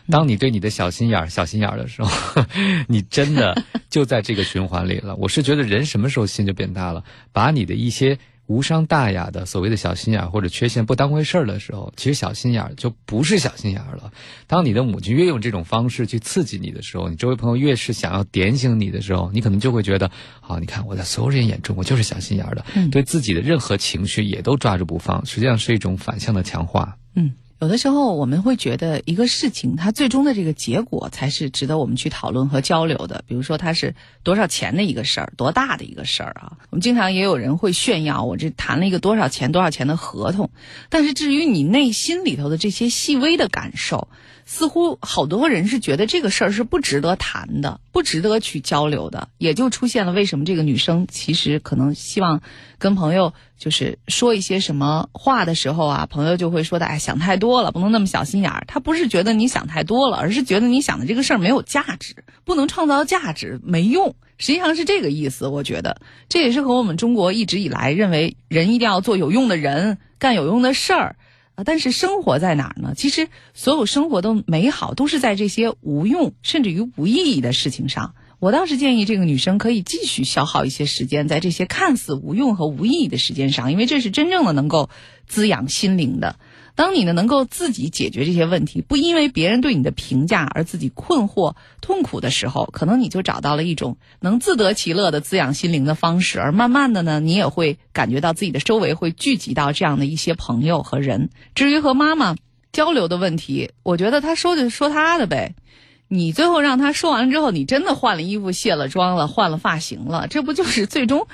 当你对你的小心眼儿小心眼儿的时候，你真的就在这个循环里了。我是觉得人。什么时候心就变大了？把你的一些无伤大雅的所谓的小心眼或者缺陷不当回事儿的时候，其实小心眼儿就不是小心眼儿了。当你的母亲越用这种方式去刺激你的时候，你周围朋友越是想要点醒你的时候，你可能就会觉得，好，你看我在所有人眼中我就是小心眼儿的，对自己的任何情绪也都抓住不放，实际上是一种反向的强化。嗯。有的时候我们会觉得一个事情它最终的这个结果才是值得我们去讨论和交流的。比如说它是多少钱的一个事儿，多大的一个事儿啊？我们经常也有人会炫耀我这谈了一个多少钱多少钱的合同，但是至于你内心里头的这些细微的感受。似乎好多人是觉得这个事儿是不值得谈的，不值得去交流的，也就出现了为什么这个女生其实可能希望跟朋友就是说一些什么话的时候啊，朋友就会说的，哎，想太多了，不能那么小心眼儿。他不是觉得你想太多了，而是觉得你想的这个事儿没有价值，不能创造价值，没用。实际上是这个意思。我觉得这也是和我们中国一直以来认为人一定要做有用的人，干有用的事儿但是生活在哪儿呢？其实所有生活的美好都是在这些无用甚至于无意义的事情上。我倒是建议这个女生可以继续消耗一些时间在这些看似无用和无意义的时间上，因为这是真正的能够滋养心灵的。当你呢能够自己解决这些问题，不因为别人对你的评价而自己困惑痛苦的时候，可能你就找到了一种能自得其乐的滋养心灵的方式。而慢慢的呢，你也会感觉到自己的周围会聚集到这样的一些朋友和人。至于和妈妈交流的问题，我觉得他说就说他的呗。你最后让他说完了之后，你真的换了衣服、卸了妆了、换了发型了，这不就是最终？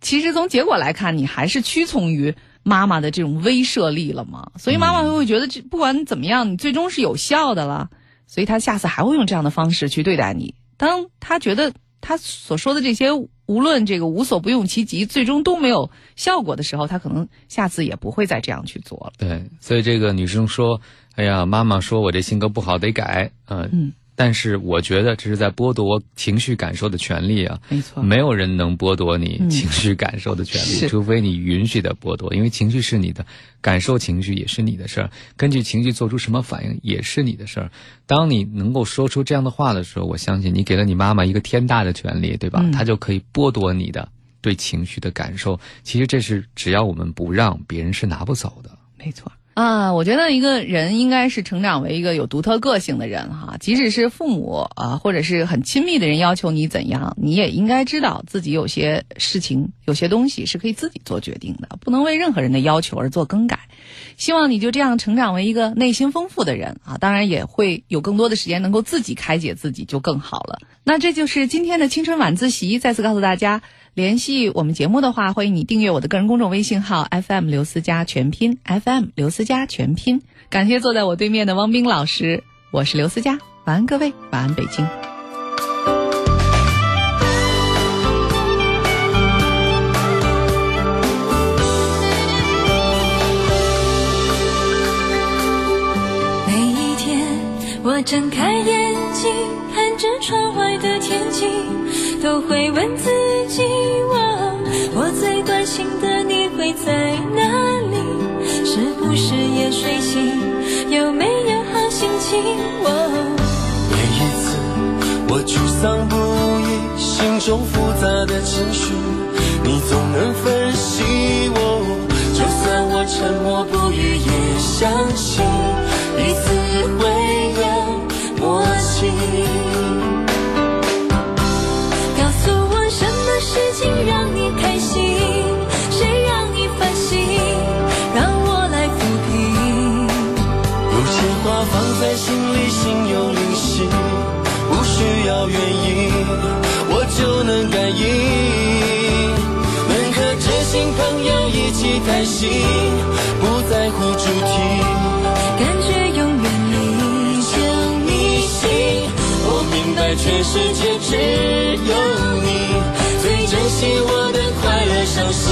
其实从结果来看，你还是屈从于妈妈的这种威慑力了吗？所以妈妈会觉得，这不管怎么样，你最终是有效的了。所以她下次还会用这样的方式去对待你。当她觉得她所说的这些，无论这个无所不用其极，最终都没有效果的时候，她可能下次也不会再这样去做了。对，所以这个女生说：“哎呀，妈妈说我这性格不好，得改。”呃、嗯，但是我觉得这是在剥夺情绪感受的权利啊。没错没有人能剥夺你嗯情绪感受的权利，是除非你允许的剥夺，因为情绪是你的，感受情绪也是你的事儿，根据情绪做出什么反应也是你的事儿。当你能够说出这样的话的时候，我相信你给了你妈妈一个天大的权利，对吧？嗯她就可以剥夺你的对情绪的感受。其实这是只要我们不让，别人是拿不走的。没错啊，我觉得一个人应该是成长为一个有独特个性的人哈，即使是父母啊，或者是很亲密的人要求你怎样，你也应该知道自己有些事情、有些东西是可以自己做决定的，不能为任何人的要求而做更改。希望你就这样成长为一个内心丰富的人啊，当然也会有更多的时间能够自己开解自己，就更好了。那这就是今天的青春晚自习，再次告诉大家。联系我们节目的话，欢迎你订阅我的个人公众微信号 FM 刘思佳全拼 FM 刘思佳全拼。感谢坐在我对面的汪冰老师，我是刘思佳，晚安各位，晚安北京。每一天，我睁开眼睛，看着窗外的天气，都会问自己：我我最关心的你会在哪里？是不是也睡醒？有没有好心情？我每一次我沮丧不已，心中复杂的情绪，你总能分析我。就算我沉默不语，也相信朋友一起开心，不在乎主题。感觉永远离将你心，我明白全世界只有你最珍惜我的快乐伤心。